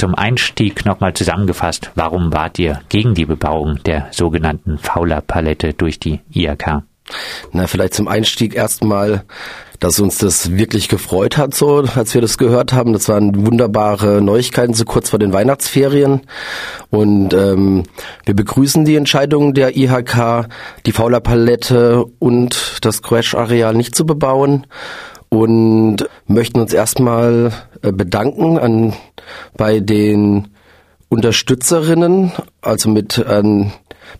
zum Einstieg nochmal zusammengefasst, warum wart ihr gegen die Bebauung der sogenannten Fauler-Palette durch die IAK? Na, vielleicht zum Einstieg erstmal, dass uns das wirklich gefreut hat, so als wir das gehört haben. Das waren wunderbare Neuigkeiten, so kurz vor den Weihnachtsferien. Und ähm, wir begrüßen die Entscheidung der IHK, die Fauler Palette und das Crash-Areal nicht zu bebauen und möchten uns erstmal äh, bedanken an bei den Unterstützerinnen, also mit an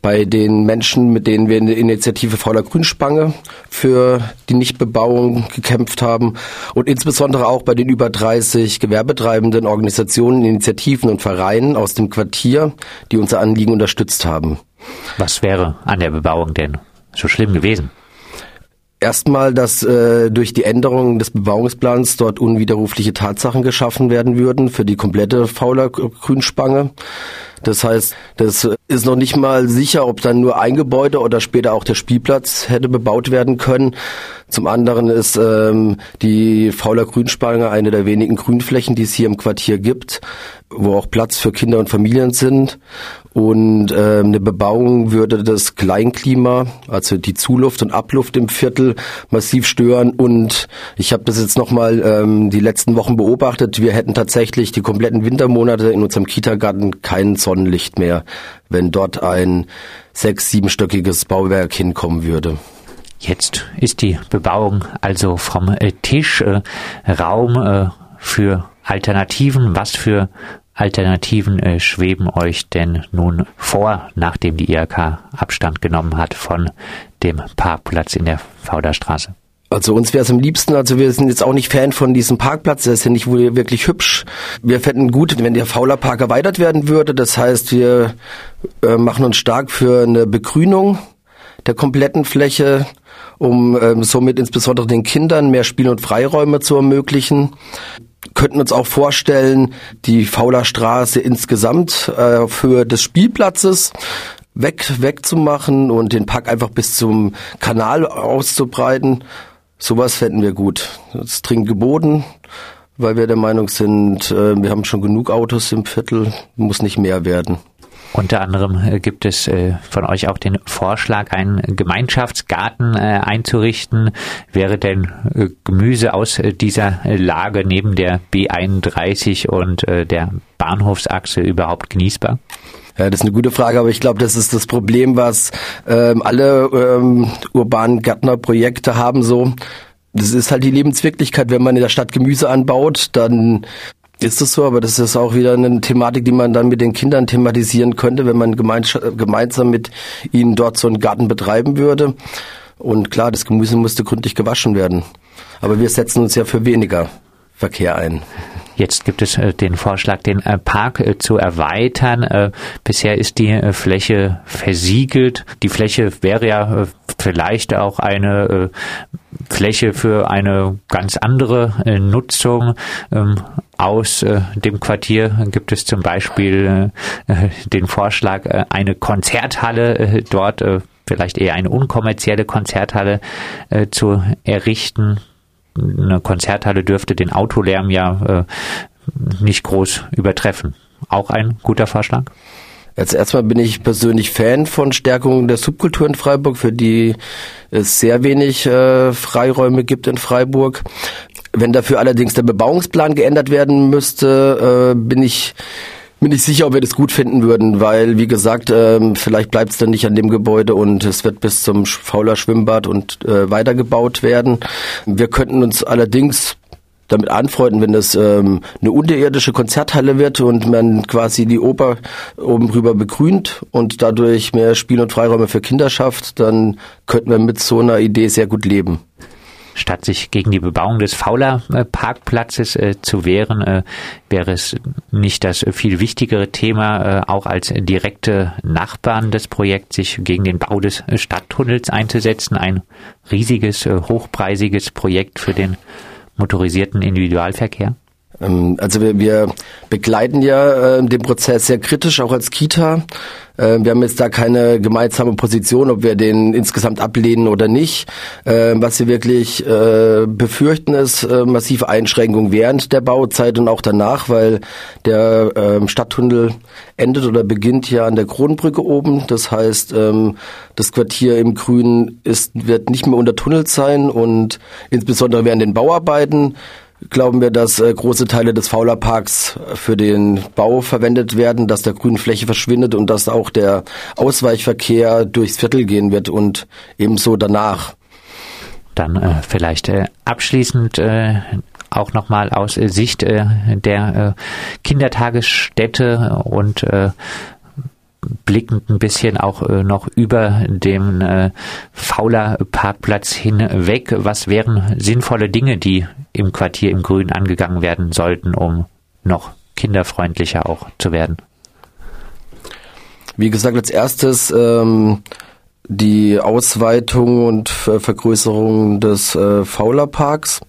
bei den Menschen, mit denen wir in der Initiative Fauler Grünspange für die Nichtbebauung gekämpft haben und insbesondere auch bei den über 30 gewerbetreibenden Organisationen, Initiativen und Vereinen aus dem Quartier, die unser Anliegen unterstützt haben. Was wäre an der Bebauung denn so schlimm gewesen? Erstmal, dass äh, durch die Änderung des Bebauungsplans dort unwiderrufliche Tatsachen geschaffen werden würden für die komplette Fauler Grünspange. Das heißt, das ist noch nicht mal sicher, ob dann nur ein Gebäude oder später auch der Spielplatz hätte bebaut werden können. Zum anderen ist ähm, die Fauler Grünspange eine der wenigen Grünflächen, die es hier im Quartier gibt, wo auch Platz für Kinder und Familien sind. Und ähm, eine Bebauung würde das Kleinklima, also die Zuluft und Abluft im Viertel, massiv stören. Und ich habe das jetzt nochmal ähm, die letzten Wochen beobachtet. Wir hätten tatsächlich die kompletten Wintermonate in unserem Kitagarten kein Sonnenlicht mehr, wenn dort ein sechs-, siebenstöckiges Bauwerk hinkommen würde. Jetzt ist die Bebauung also vom äh, Tisch äh, Raum äh, für Alternativen. Was für Alternativen äh, schweben euch denn nun vor, nachdem die IHK Abstand genommen hat von dem Parkplatz in der Fauderstraße? Also uns wäre es am liebsten, also wir sind jetzt auch nicht Fan von diesem Parkplatz, der ist ja nicht wirklich hübsch. Wir fänden gut, wenn der Faulerpark erweitert werden würde. Das heißt, wir äh, machen uns stark für eine Begrünung der kompletten Fläche, um ähm, somit insbesondere den Kindern mehr Spiel- und Freiräume zu ermöglichen könnten uns auch vorstellen, die Fauler Straße insgesamt äh, für des Spielplatzes weg wegzumachen und den Park einfach bis zum Kanal auszubreiten. Sowas fänden wir gut. Das ist dringend geboten, weil wir der Meinung sind, äh, wir haben schon genug Autos im Viertel, muss nicht mehr werden. Unter anderem äh, gibt es äh, von euch auch den Vorschlag, einen Gemeinschaftsgarten äh, einzurichten. Wäre denn Gemüse aus dieser Lage neben der B31 und der Bahnhofsachse überhaupt genießbar? Ja, das ist eine gute Frage, aber ich glaube, das ist das Problem, was ähm, alle ähm, urbanen Gärtnerprojekte haben so. Das ist halt die Lebenswirklichkeit. Wenn man in der Stadt Gemüse anbaut, dann ist es so, aber das ist auch wieder eine Thematik, die man dann mit den Kindern thematisieren könnte, wenn man gemeinsam mit ihnen dort so einen Garten betreiben würde. Und klar, das Gemüse musste gründlich gewaschen werden. Aber wir setzen uns ja für weniger Verkehr ein. Jetzt gibt es äh, den Vorschlag, den äh, Park äh, zu erweitern. Bisher ist die Fläche versiegelt. Die Fläche wäre ja vielleicht auch eine Fläche für eine ganz andere Nutzung. Ähm, aus dem Quartier gibt es zum Beispiel den Vorschlag, eine Konzerthalle dort vielleicht eher eine unkommerzielle Konzerthalle äh, zu errichten eine Konzerthalle dürfte den Autolärm ja äh, nicht groß übertreffen. Auch ein guter Vorschlag? Jetzt erstmal bin ich persönlich Fan von Stärkung der Subkultur in Freiburg, für die es sehr wenig äh, Freiräume gibt in Freiburg. Wenn dafür allerdings der Bebauungsplan geändert werden müsste, äh, bin ich bin ich sicher, ob wir das gut finden würden, weil, wie gesagt, ähm, vielleicht bleibt es dann nicht an dem Gebäude und es wird bis zum Fauler Schwimmbad und äh, weitergebaut werden. Wir könnten uns allerdings damit anfreunden, wenn das ähm, eine unterirdische Konzerthalle wird und man quasi die Oper oben drüber begrünt und dadurch mehr Spiel- und Freiräume für Kinder schafft, dann könnten wir mit so einer Idee sehr gut leben. Statt sich gegen die Bebauung des Fauler Parkplatzes äh, zu wehren, äh, wäre es nicht das viel wichtigere Thema, äh, auch als direkte Nachbarn des Projekts sich gegen den Bau des Stadttunnels einzusetzen. Ein riesiges, äh, hochpreisiges Projekt für den motorisierten Individualverkehr. Ähm, also wir, wir begleiten ja äh, den Prozess sehr kritisch, auch als Kita. Äh, wir haben jetzt da keine gemeinsame Position, ob wir den insgesamt ablehnen oder nicht. Äh, was wir wirklich äh, befürchten, ist äh, massive Einschränkungen während der Bauzeit und auch danach, weil der ähm, Stadttunnel endet oder beginnt ja an der Kronbrücke oben. Das heißt, ähm, das Quartier im Grünen ist, wird nicht mehr untertunnelt sein und insbesondere während den Bauarbeiten glauben wir, dass äh, große Teile des Faulerparks für den Bau verwendet werden, dass der grüne Fläche verschwindet und dass auch der Ausweichverkehr durchs Viertel gehen wird und ebenso danach. Dann äh, vielleicht äh, abschließend äh, auch nochmal aus Sicht äh, der äh, Kindertagesstätte und äh, blickend ein bisschen auch äh, noch über dem äh, Fauler Parkplatz hinweg. Was wären sinnvolle Dinge, die im Quartier im Grün angegangen werden sollten, um noch kinderfreundlicher auch zu werden? Wie gesagt, als erstes ähm, die Ausweitung und Vergrößerung des äh, Faulerparks.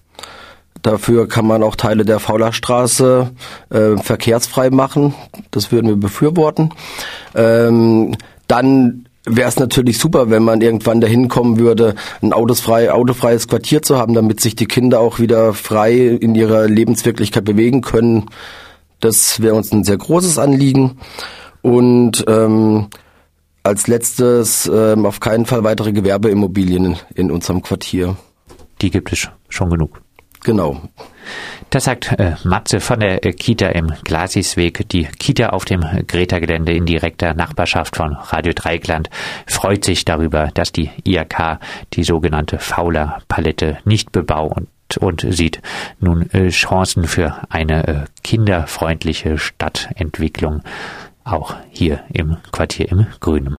Dafür kann man auch Teile der Faulerstraße äh, verkehrsfrei machen. Das würden wir befürworten. Ähm, dann wäre es natürlich super, wenn man irgendwann dahin kommen würde, ein autosfrei, autofreies Quartier zu haben, damit sich die Kinder auch wieder frei in ihrer Lebenswirklichkeit bewegen können. Das wäre uns ein sehr großes Anliegen. Und ähm, als letztes ähm, auf keinen Fall weitere Gewerbeimmobilien in unserem Quartier. Die gibt es schon genug. Genau. Das sagt äh, Matze von der äh, Kita im Glasisweg. Die Kita auf dem Greta-Gelände in direkter Nachbarschaft von Radio Dreikland freut sich darüber, dass die IAK die sogenannte Fauler-Palette nicht bebaut und sieht nun äh, Chancen für eine äh, kinderfreundliche Stadtentwicklung auch hier im Quartier im Grünen.